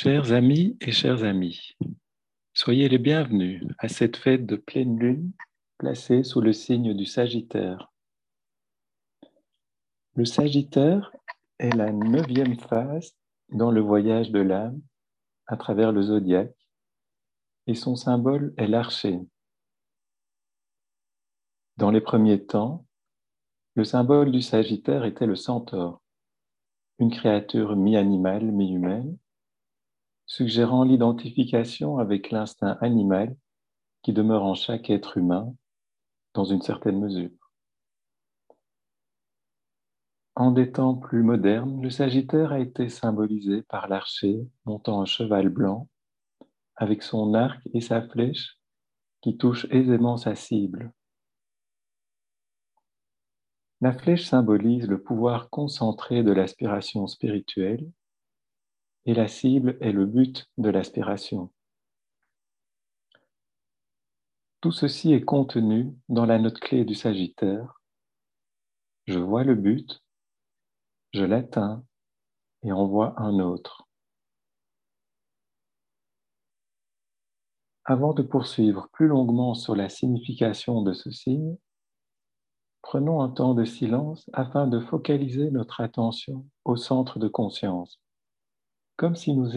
Chers amis et chers amis, soyez les bienvenus à cette fête de pleine lune placée sous le signe du Sagittaire. Le Sagittaire est la neuvième phase dans le voyage de l'âme à travers le zodiaque et son symbole est l'archer. Dans les premiers temps, le symbole du Sagittaire était le centaure, une créature mi-animale, mi-humaine, suggérant l'identification avec l'instinct animal qui demeure en chaque être humain dans une certaine mesure. En des temps plus modernes, le Sagittaire a été symbolisé par l'archer montant un cheval blanc avec son arc et sa flèche qui touchent aisément sa cible. La flèche symbolise le pouvoir concentré de l'aspiration spirituelle et la cible est le but de l'aspiration. Tout ceci est contenu dans la note clé du Sagittaire. Je vois le but, je l'atteins et en vois un autre. Avant de poursuivre plus longuement sur la signification de ce signe, prenons un temps de silence afin de focaliser notre attention au centre de conscience comme si nous,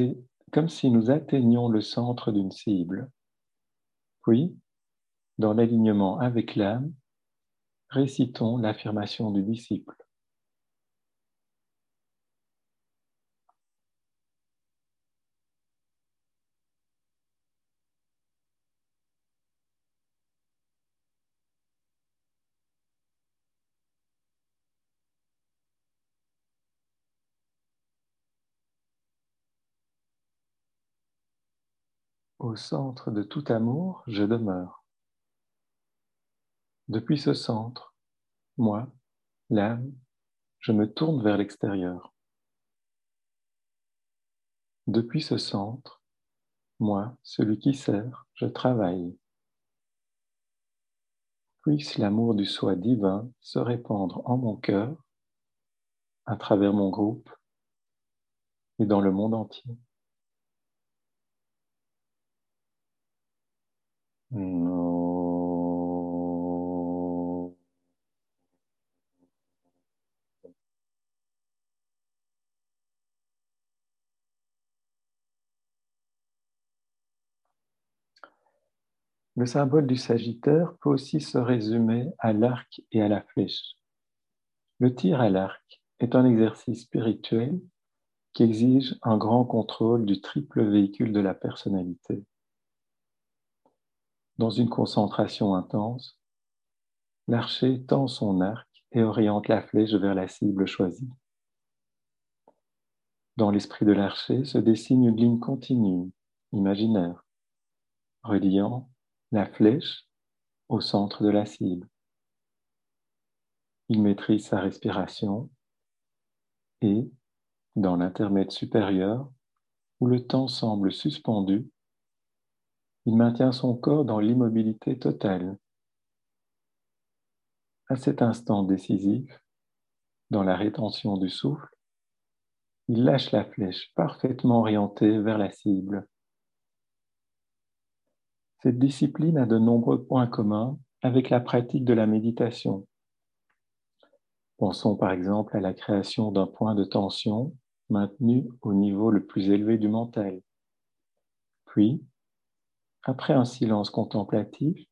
nous atteignions le centre d'une cible. Puis, dans l'alignement avec l'âme, récitons l'affirmation du disciple. Au centre de tout amour, je demeure. Depuis ce centre, moi, l'âme, je me tourne vers l'extérieur. Depuis ce centre, moi, celui qui sert, je travaille. Puisse l'amour du soi divin se répandre en mon cœur, à travers mon groupe et dans le monde entier. Le symbole du Sagittaire peut aussi se résumer à l'arc et à la flèche. Le tir à l'arc est un exercice spirituel qui exige un grand contrôle du triple véhicule de la personnalité. Dans une concentration intense, l'archer tend son arc et oriente la flèche vers la cible choisie. Dans l'esprit de l'archer se dessine une ligne continue, imaginaire, reliant la flèche au centre de la cible. Il maîtrise sa respiration et, dans l'intermède supérieur, où le temps semble suspendu, il maintient son corps dans l'immobilité totale. À cet instant décisif, dans la rétention du souffle, il lâche la flèche parfaitement orientée vers la cible. Cette discipline a de nombreux points communs avec la pratique de la méditation. Pensons par exemple à la création d'un point de tension maintenu au niveau le plus élevé du mental. Puis, après un silence contemplatif,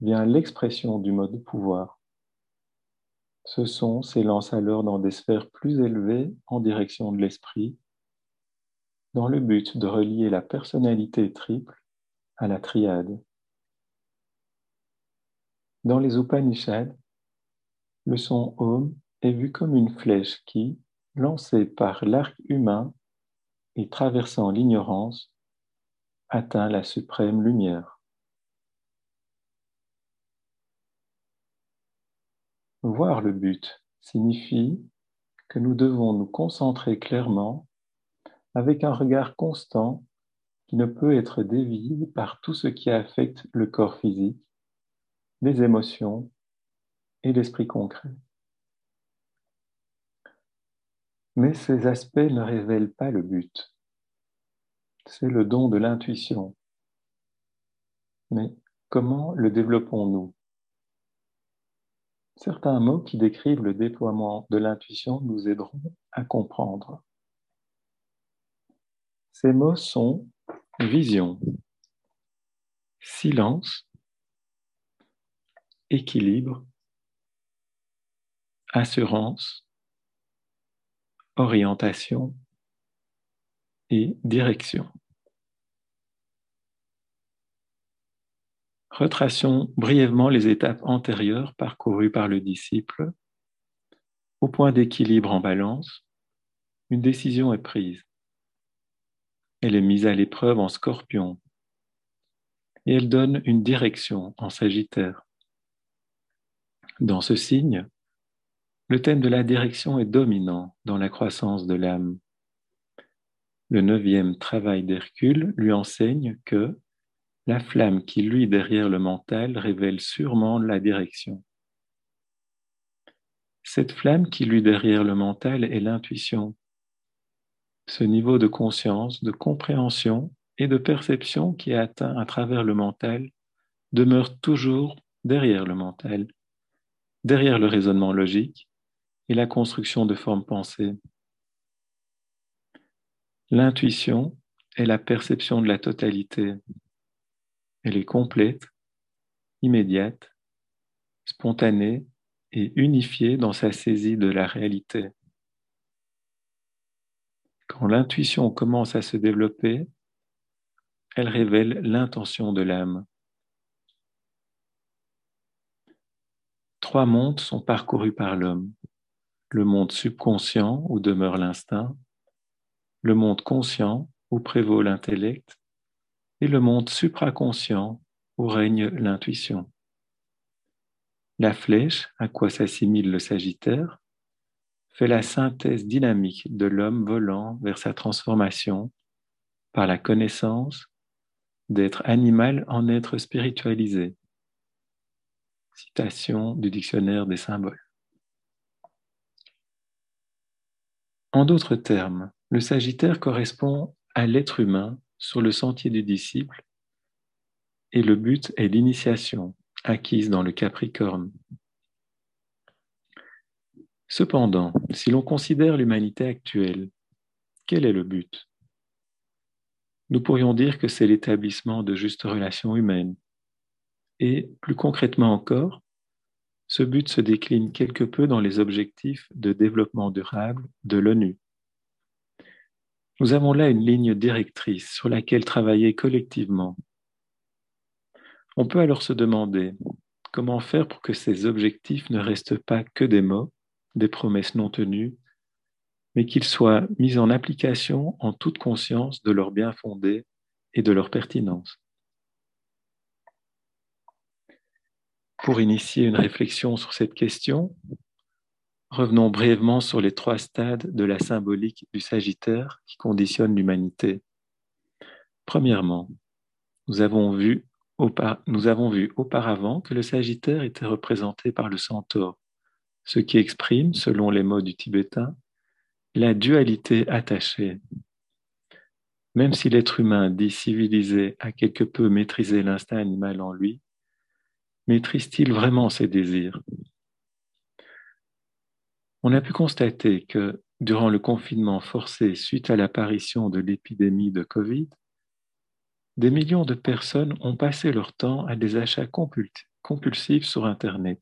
vient l'expression du mode de pouvoir. Ce son s'élance alors dans des sphères plus élevées en direction de l'esprit, dans le but de relier la personnalité triple à la triade. Dans les Upanishads, le son Om est vu comme une flèche qui, lancée par l'arc humain et traversant l'ignorance, atteint la suprême lumière. Voir le but signifie que nous devons nous concentrer clairement avec un regard constant qui ne peut être dévié par tout ce qui affecte le corps physique, les émotions et l'esprit concret. Mais ces aspects ne révèlent pas le but. C'est le don de l'intuition. Mais comment le développons-nous? Certains mots qui décrivent le déploiement de l'intuition nous aideront à comprendre. Ces mots sont vision, silence, équilibre, assurance, orientation et direction. Retraçons brièvement les étapes antérieures parcourues par le disciple. Au point d'équilibre en balance, une décision est prise. Elle est mise à l'épreuve en scorpion et elle donne une direction en sagittaire. Dans ce signe, le thème de la direction est dominant dans la croissance de l'âme. Le neuvième travail d'Hercule lui enseigne que la flamme qui luit derrière le mental révèle sûrement la direction. Cette flamme qui luit derrière le mental est l'intuition. Ce niveau de conscience, de compréhension et de perception qui est atteint à travers le mental demeure toujours derrière le mental, derrière le raisonnement logique et la construction de formes pensées. L'intuition est la perception de la totalité, elle est complète, immédiate, spontanée et unifiée dans sa saisie de la réalité. Quand l'intuition commence à se développer, elle révèle l'intention de l'âme. Trois mondes sont parcourus par l'homme. Le monde subconscient où demeure l'instinct, le monde conscient où prévaut l'intellect, et le monde supraconscient où règne l'intuition. La flèche, à quoi s'assimile le Sagittaire, fait la synthèse dynamique de l'homme volant vers sa transformation par la connaissance d'être animal en être spiritualisé. Citation du dictionnaire des symboles. En d'autres termes, le Sagittaire correspond à l'être humain sur le sentier du disciple et le but est l'initiation acquise dans le Capricorne. Cependant, si l'on considère l'humanité actuelle, quel est le but? Nous pourrions dire que c'est l'établissement de justes relations humaines. Et plus concrètement encore, ce but se décline quelque peu dans les objectifs de développement durable de l'ONU. Nous avons là une ligne directrice sur laquelle travailler collectivement. On peut alors se demander comment faire pour que ces objectifs ne restent pas que des mots, des promesses non tenues, mais qu'ils soient mis en application en toute conscience de leur bien fondé et de leur pertinence. Pour initier une réflexion sur cette question, Revenons brièvement sur les trois stades de la symbolique du Sagittaire qui conditionnent l'humanité. Premièrement, nous avons, vu, nous avons vu auparavant que le Sagittaire était représenté par le centaure, ce qui exprime, selon les mots du tibétain, la dualité attachée. Même si l'être humain dit civilisé a quelque peu maîtrisé l'instinct animal en lui, maîtrise-t-il vraiment ses désirs? On a pu constater que durant le confinement forcé suite à l'apparition de l'épidémie de Covid, des millions de personnes ont passé leur temps à des achats compulsifs sur Internet,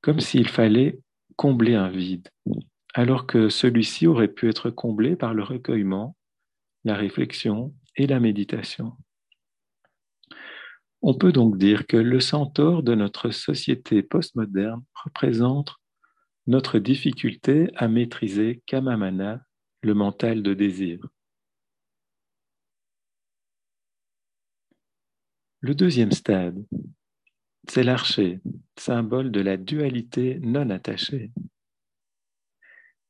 comme s'il fallait combler un vide, alors que celui-ci aurait pu être comblé par le recueillement, la réflexion et la méditation. On peut donc dire que le centaure de notre société postmoderne représente notre difficulté à maîtriser Kamamana, le mental de désir. Le deuxième stade, c'est l'archer, symbole de la dualité non attachée.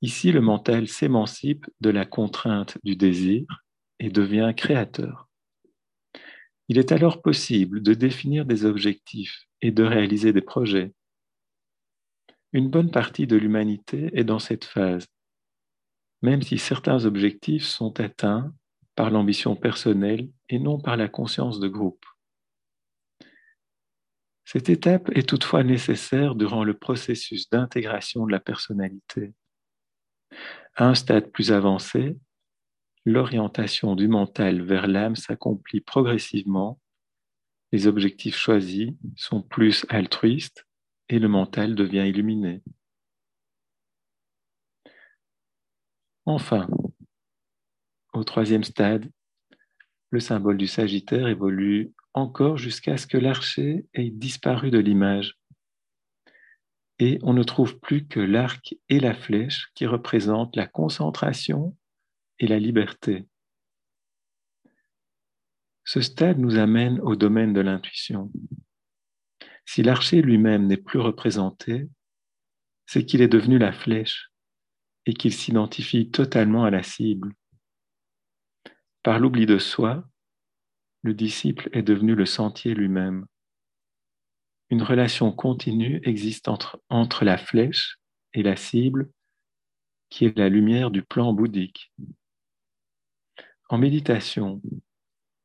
Ici, le mental s'émancipe de la contrainte du désir et devient créateur. Il est alors possible de définir des objectifs et de réaliser des projets, une bonne partie de l'humanité est dans cette phase. Même si certains objectifs sont atteints par l'ambition personnelle et non par la conscience de groupe. Cette étape est toutefois nécessaire durant le processus d'intégration de la personnalité. À un stade plus avancé, l'orientation du mental vers l'âme s'accomplit progressivement, les objectifs choisis sont plus altruistes et le mental devient illuminé. Enfin, au troisième stade, le symbole du Sagittaire évolue encore jusqu'à ce que l'archer ait disparu de l'image. Et on ne trouve plus que l'arc et la flèche qui représentent la concentration et la liberté. Ce stade nous amène au domaine de l'intuition. Si l'archer lui-même n'est plus représenté, c'est qu'il est devenu la flèche et qu'il s'identifie totalement à la cible. Par l'oubli de soi, le disciple est devenu le sentier lui-même. Une relation continue existe entre, entre la flèche et la cible, qui est la lumière du plan bouddhique. En méditation,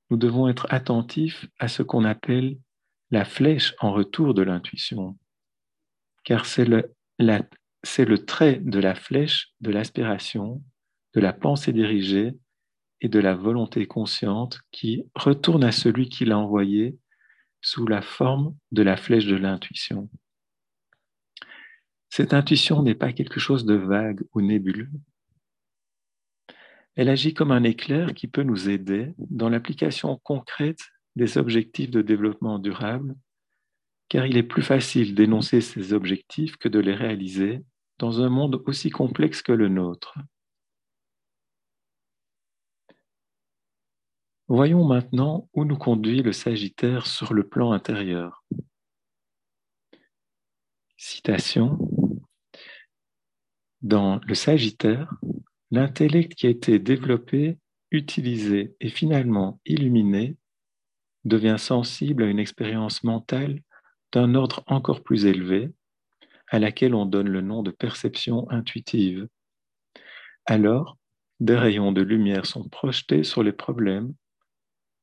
nous devons être attentifs à ce qu'on appelle la flèche en retour de l'intuition, car c'est le, trait de la flèche de l'aspiration, de la pensée dirigée et de la volonté consciente qui retourne à celui qui l'a envoyé sous la forme de la flèche de l'intuition. Cette intuition n'est pas quelque chose de vague ou nébuleux, elle agit comme un éclair qui peut nous aider dans l'application concrète des objectifs de développement durable, car il est plus facile d'énoncer ces objectifs que de les réaliser dans un monde aussi complexe que le nôtre. Voyons maintenant où nous conduit le Sagittaire sur le plan intérieur. Citation. Dans le Sagittaire, L'intellect qui a été développé, utilisé et finalement illuminé devient sensible à une expérience mentale d'un ordre encore plus élevé, à laquelle on donne le nom de perception intuitive. Alors, des rayons de lumière sont projetés sur les problèmes,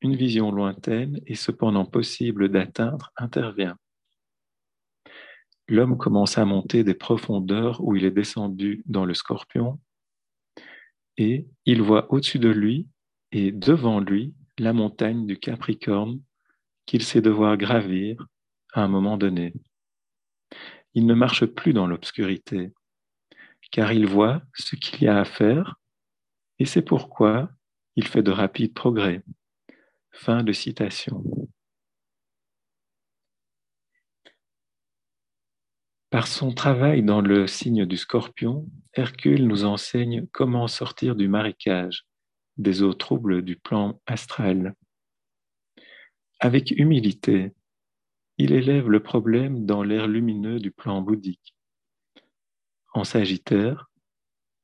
une vision lointaine et cependant possible d'atteindre intervient. L'homme commence à monter des profondeurs où il est descendu dans le scorpion et il voit au-dessus de lui et devant lui la montagne du Capricorne qu'il sait devoir gravir à un moment donné. Il ne marche plus dans l'obscurité, car il voit ce qu'il y a à faire, et c'est pourquoi il fait de rapides progrès. Fin de citation. Par son travail dans le signe du scorpion, Hercule nous enseigne comment sortir du marécage, des eaux troubles du plan astral. Avec humilité, il élève le problème dans l'air lumineux du plan bouddhique. En Sagittaire,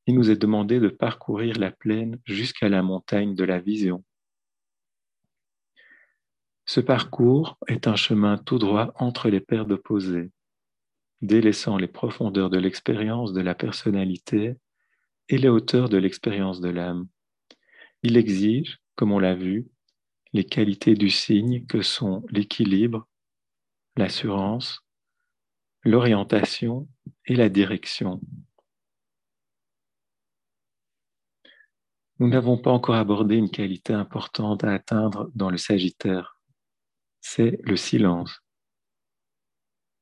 il nous est demandé de parcourir la plaine jusqu'à la montagne de la vision. Ce parcours est un chemin tout droit entre les paires d'opposés délaissant les profondeurs de l'expérience de la personnalité et les hauteurs de l'expérience de l'âme. Il exige, comme on l'a vu, les qualités du signe que sont l'équilibre, l'assurance, l'orientation et la direction. Nous n'avons pas encore abordé une qualité importante à atteindre dans le Sagittaire, c'est le silence.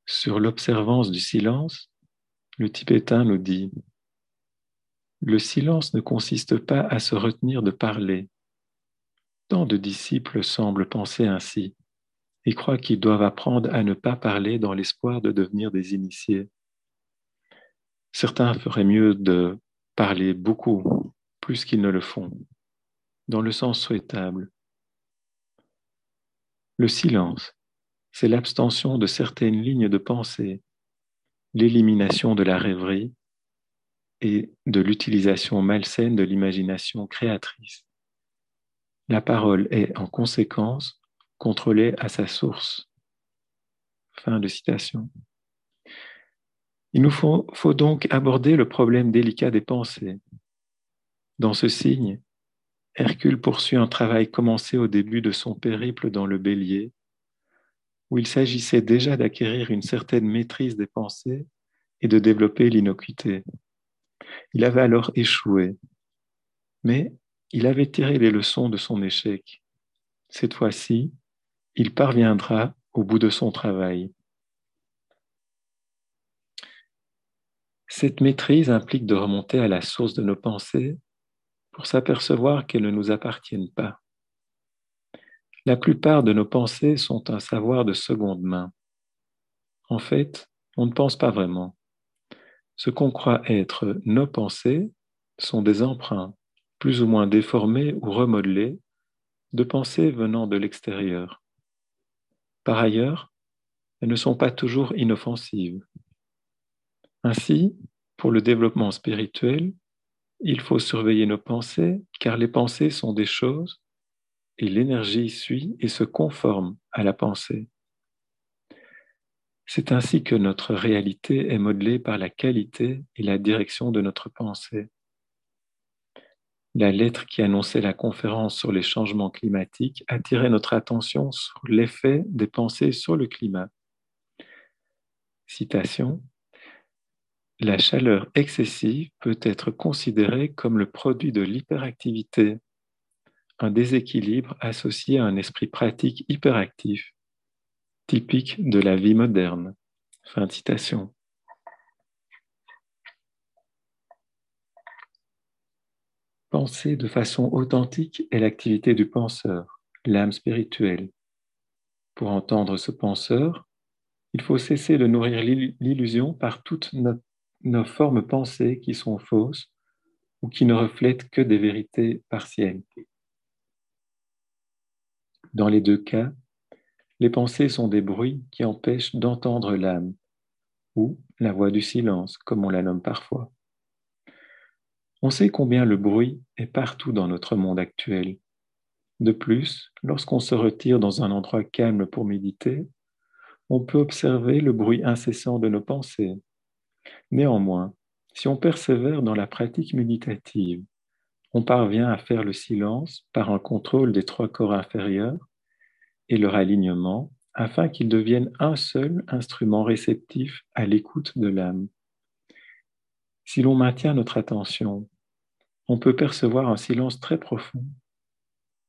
Sur l'observance du silence, le tibétain nous dit Le silence ne consiste pas à se retenir de parler. Tant de disciples semblent penser ainsi et croient qu'ils doivent apprendre à ne pas parler dans l'espoir de devenir des initiés. Certains feraient mieux de parler beaucoup, plus qu'ils ne le font, dans le sens souhaitable. Le silence c'est l'abstention de certaines lignes de pensée, l'élimination de la rêverie et de l'utilisation malsaine de l'imagination créatrice. La parole est en conséquence contrôlée à sa source. Fin de citation. Il nous faut, donc aborder le problème délicat des pensées. Dans ce signe, Hercule poursuit un travail commencé au début de son périple dans le bélier, où il s'agissait déjà d'acquérir une certaine maîtrise des pensées et de développer l'innocuité. Il avait alors échoué, mais il avait tiré les leçons de son échec. Cette fois-ci, il parviendra au bout de son travail. Cette maîtrise implique de remonter à la source de nos pensées pour s'apercevoir qu'elles ne nous appartiennent pas. La plupart de nos pensées sont un savoir de seconde main. En fait, on ne pense pas vraiment. Ce qu'on croit être nos pensées sont des emprunts, plus ou moins déformés ou remodelés, de pensées venant de l'extérieur. Par ailleurs, elles ne sont pas toujours inoffensives. Ainsi, pour le développement spirituel, il faut surveiller nos pensées, car les pensées sont des choses et l'énergie suit et se conforme à la pensée. C'est ainsi que notre réalité est modelée par la qualité et la direction de notre pensée. La lettre qui annonçait la conférence sur les changements climatiques attirait notre attention sur l'effet des pensées sur le climat. Citation la chaleur excessive peut être considérée comme le produit de l'hyperactivité, un déséquilibre associé à un esprit pratique hyperactif, typique de la vie moderne. Fin de citation. Penser de façon authentique est l'activité du penseur, l'âme spirituelle. Pour entendre ce penseur, il faut cesser de nourrir l'illusion par toute notre nos formes pensées qui sont fausses ou qui ne reflètent que des vérités partielles. Dans les deux cas, les pensées sont des bruits qui empêchent d'entendre l'âme, ou la voix du silence, comme on la nomme parfois. On sait combien le bruit est partout dans notre monde actuel. De plus, lorsqu'on se retire dans un endroit calme pour méditer, on peut observer le bruit incessant de nos pensées, Néanmoins, si on persévère dans la pratique méditative, on parvient à faire le silence par un contrôle des trois corps inférieurs et leur alignement afin qu'ils deviennent un seul instrument réceptif à l'écoute de l'âme. Si l'on maintient notre attention, on peut percevoir un silence très profond,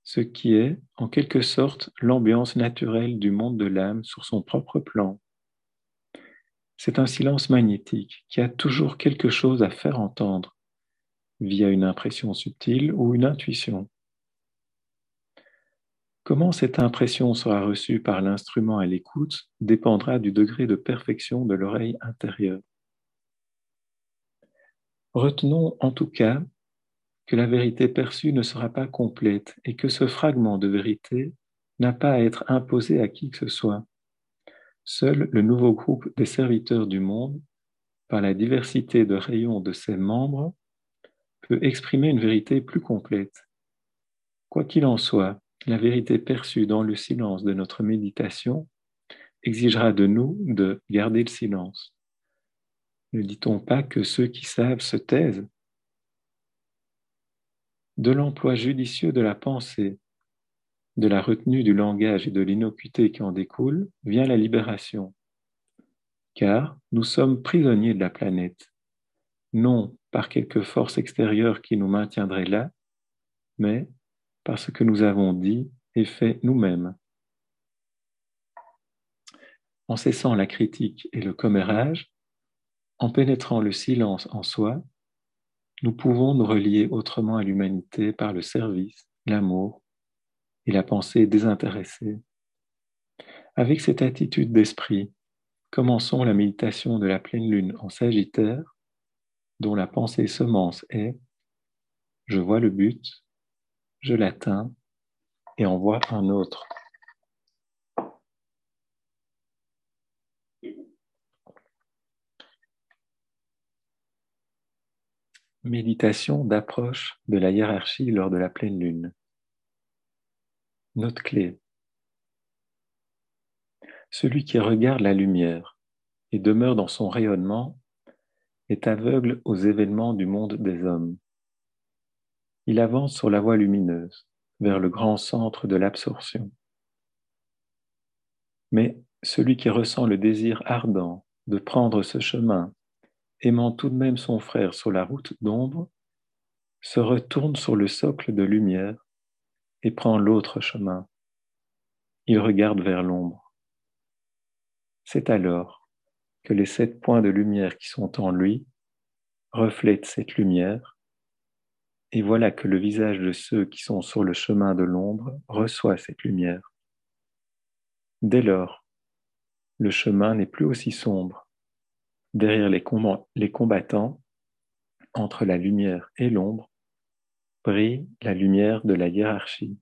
ce qui est en quelque sorte l'ambiance naturelle du monde de l'âme sur son propre plan. C'est un silence magnétique qui a toujours quelque chose à faire entendre via une impression subtile ou une intuition. Comment cette impression sera reçue par l'instrument à l'écoute dépendra du degré de perfection de l'oreille intérieure. Retenons en tout cas que la vérité perçue ne sera pas complète et que ce fragment de vérité n'a pas à être imposé à qui que ce soit. Seul le nouveau groupe des serviteurs du monde, par la diversité de rayons de ses membres, peut exprimer une vérité plus complète. Quoi qu'il en soit, la vérité perçue dans le silence de notre méditation exigera de nous de garder le silence. Ne dit-on pas que ceux qui savent se taisent De l'emploi judicieux de la pensée de la retenue du langage et de l'innocuité qui en découle vient la libération? Car nous sommes prisonniers de la planète, non par quelque force extérieure qui nous maintiendrait là, mais parce que nous avons dit et fait nous-mêmes. En cessant la critique et le commérage, en pénétrant le silence en soi, nous pouvons nous relier autrement à l'humanité par le service, l'amour et la pensée désintéressée. Avec cette attitude d'esprit, commençons la méditation de la pleine lune en Sagittaire, dont la pensée semence est je vois le but, je l'atteins et en vois un autre. Méditation d'approche de la hiérarchie lors de la pleine lune. Note clé. Celui qui regarde la lumière et demeure dans son rayonnement est aveugle aux événements du monde des hommes. Il avance sur la voie lumineuse, vers le grand centre de l'absorption. Mais celui qui ressent le désir ardent de prendre ce chemin, aimant tout de même son frère sur la route d'ombre, se retourne sur le socle de lumière et prend l'autre chemin. Il regarde vers l'ombre. C'est alors que les sept points de lumière qui sont en lui reflètent cette lumière, et voilà que le visage de ceux qui sont sur le chemin de l'ombre reçoit cette lumière. Dès lors, le chemin n'est plus aussi sombre. Derrière les, combattants, entre la lumière et l'ombre, brille la lumière de la hiérarchie.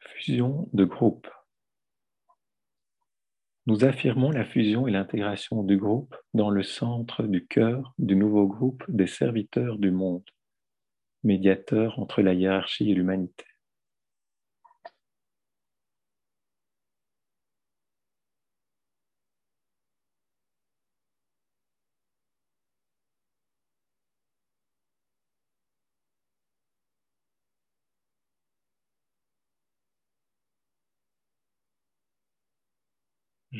Fusion de groupe. Nous affirmons la fusion et l'intégration du groupe dans le centre du cœur du nouveau groupe des serviteurs du monde, médiateur entre la hiérarchie et l'humanité.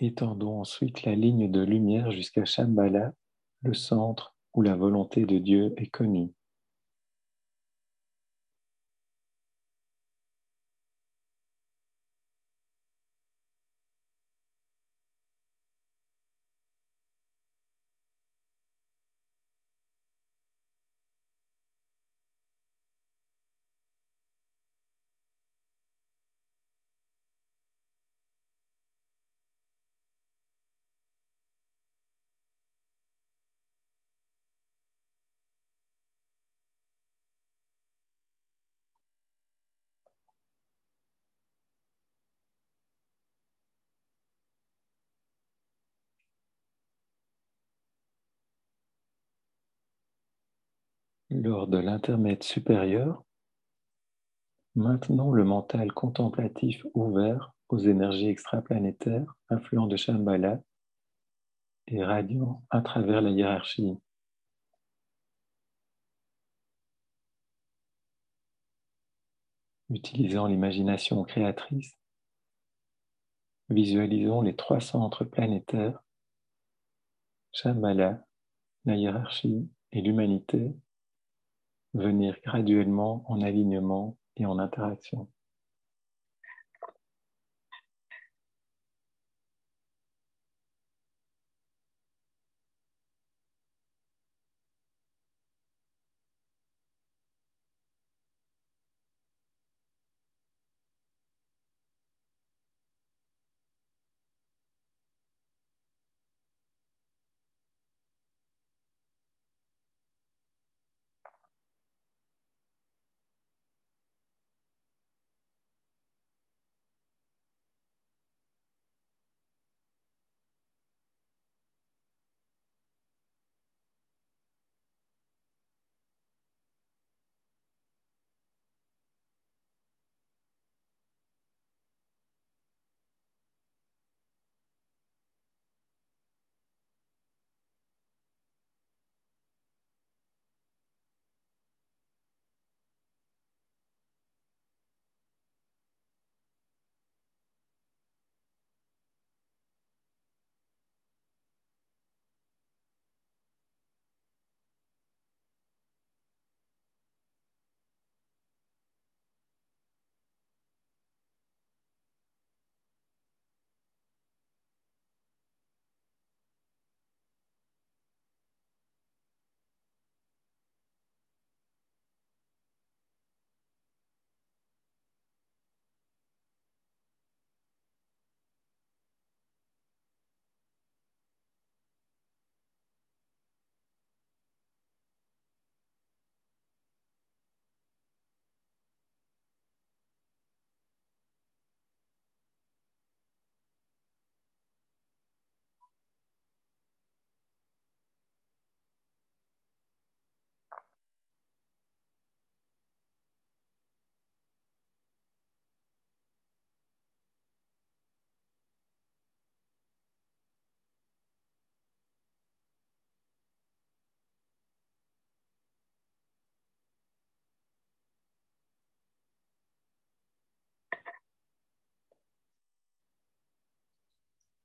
Étendons ensuite la ligne de lumière jusqu'à Shambhala, le centre où la volonté de Dieu est connue. Lors de l'intermède supérieur, maintenons le mental contemplatif ouvert aux énergies extraplanétaires influents de Shambhala et radiant à travers la hiérarchie. Utilisant l'imagination créatrice, visualisons les trois centres planétaires, Shambhala, la hiérarchie et l'humanité venir graduellement en alignement et en interaction.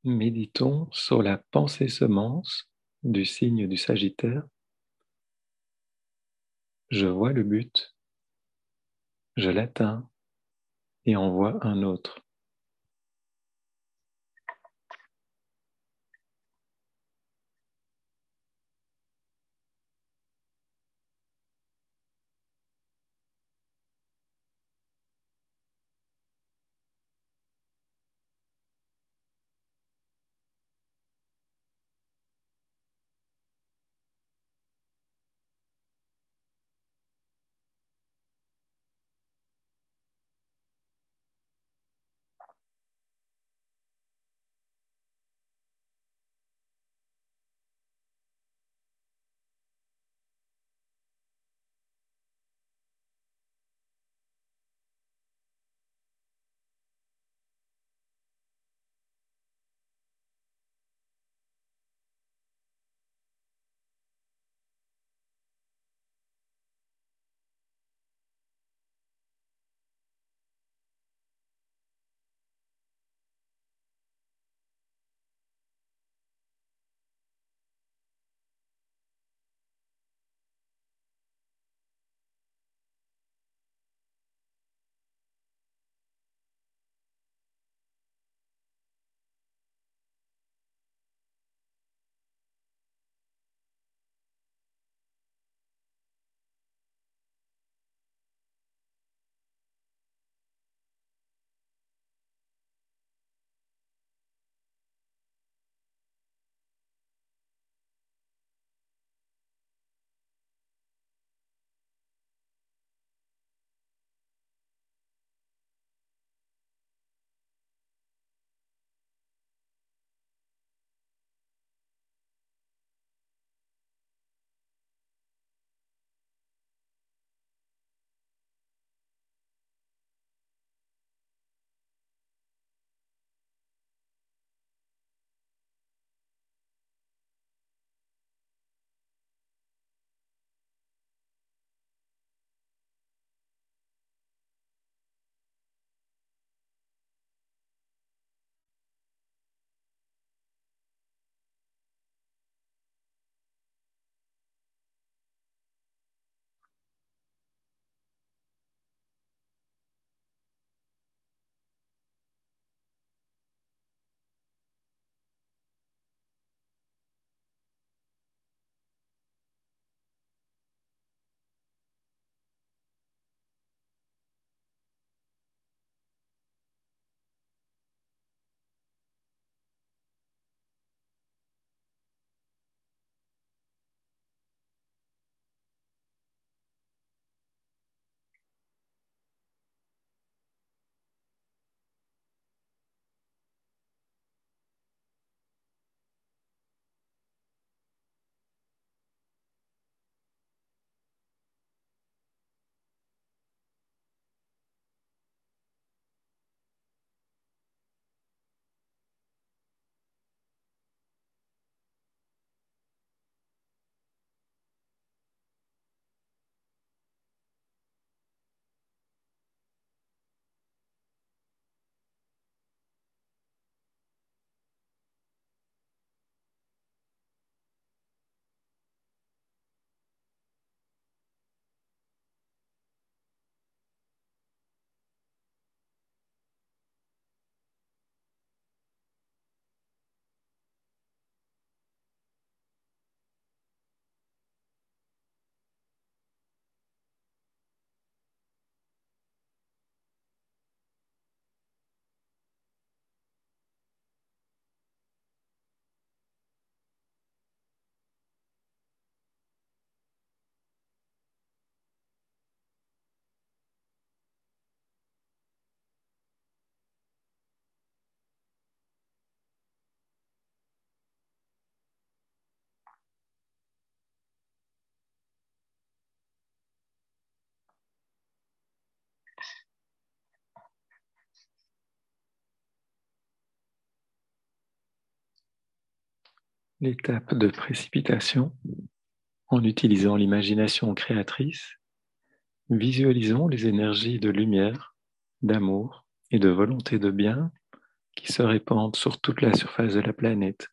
Méditons sur la pensée semence du signe du Sagittaire. Je vois le but, je l'atteins et en vois un autre. L'étape de précipitation, en utilisant l'imagination créatrice, visualisons les énergies de lumière, d'amour et de volonté de bien qui se répandent sur toute la surface de la planète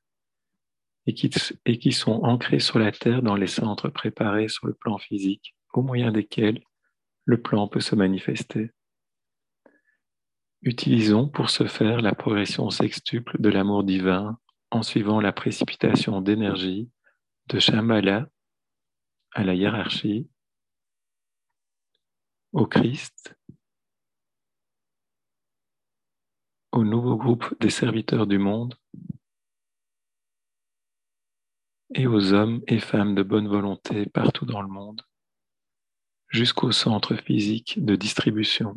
et qui, et qui sont ancrés sur la Terre dans les centres préparés sur le plan physique, au moyen desquels le plan peut se manifester. Utilisons pour ce faire la progression sextuple de l'amour divin en suivant la précipitation d'énergie de Shambhala à la hiérarchie, au Christ, au nouveau groupe des serviteurs du monde et aux hommes et femmes de bonne volonté partout dans le monde, jusqu'au centre physique de distribution.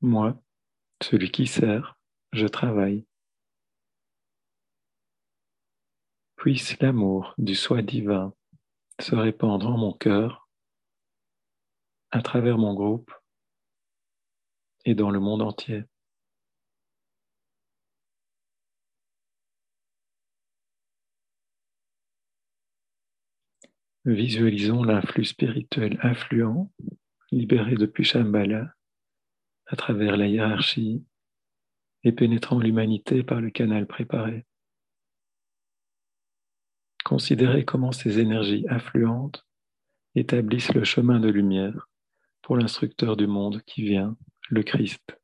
moi, celui qui sert, je travaille. Puisse l'amour du soi divin se répandre en mon cœur, à travers mon groupe et dans le monde entier. Visualisons l'influx spirituel influent, libéré depuis Shambhala, à travers la hiérarchie et pénétrant l'humanité par le canal préparé. Considérez comment ces énergies affluentes établissent le chemin de lumière pour l'instructeur du monde qui vient, le Christ.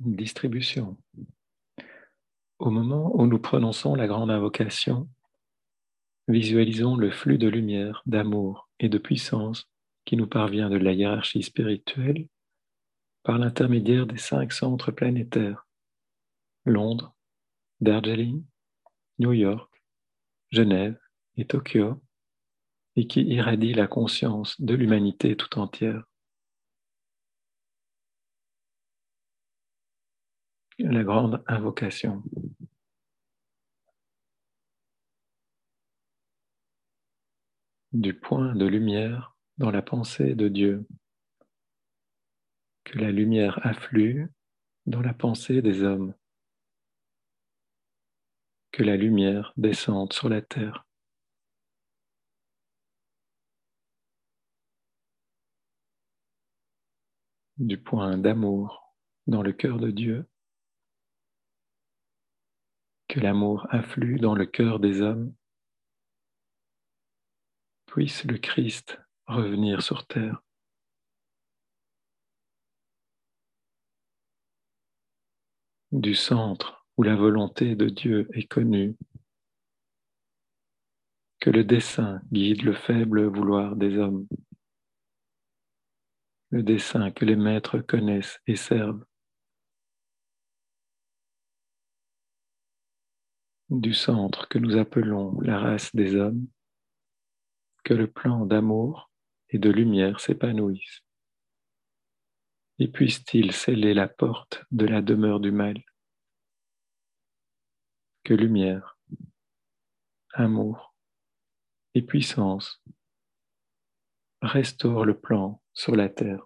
Distribution. Au moment où nous prononçons la grande invocation, visualisons le flux de lumière, d'amour et de puissance qui nous parvient de la hiérarchie spirituelle par l'intermédiaire des cinq centres planétaires Londres, Darjeeling, New York, Genève et Tokyo et qui irradie la conscience de l'humanité tout entière. La grande invocation. Du point de lumière dans la pensée de Dieu. Que la lumière afflue dans la pensée des hommes. Que la lumière descende sur la terre. Du point d'amour dans le cœur de Dieu. Que l'amour afflue dans le cœur des hommes. Puisse le Christ revenir sur terre. Du centre où la volonté de Dieu est connue, que le dessein guide le faible vouloir des hommes, le dessein que les maîtres connaissent et servent. Du centre que nous appelons la race des hommes, que le plan d'amour et de lumière s'épanouissent. Et puisse-t-il sceller la porte de la demeure du mal Que lumière, amour et puissance restaurent le plan sur la terre.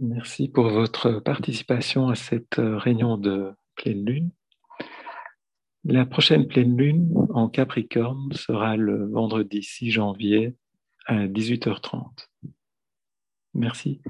Merci pour votre participation à cette euh, réunion de pleine lune. La prochaine pleine lune en Capricorne sera le vendredi 6 janvier à 18h30. Merci.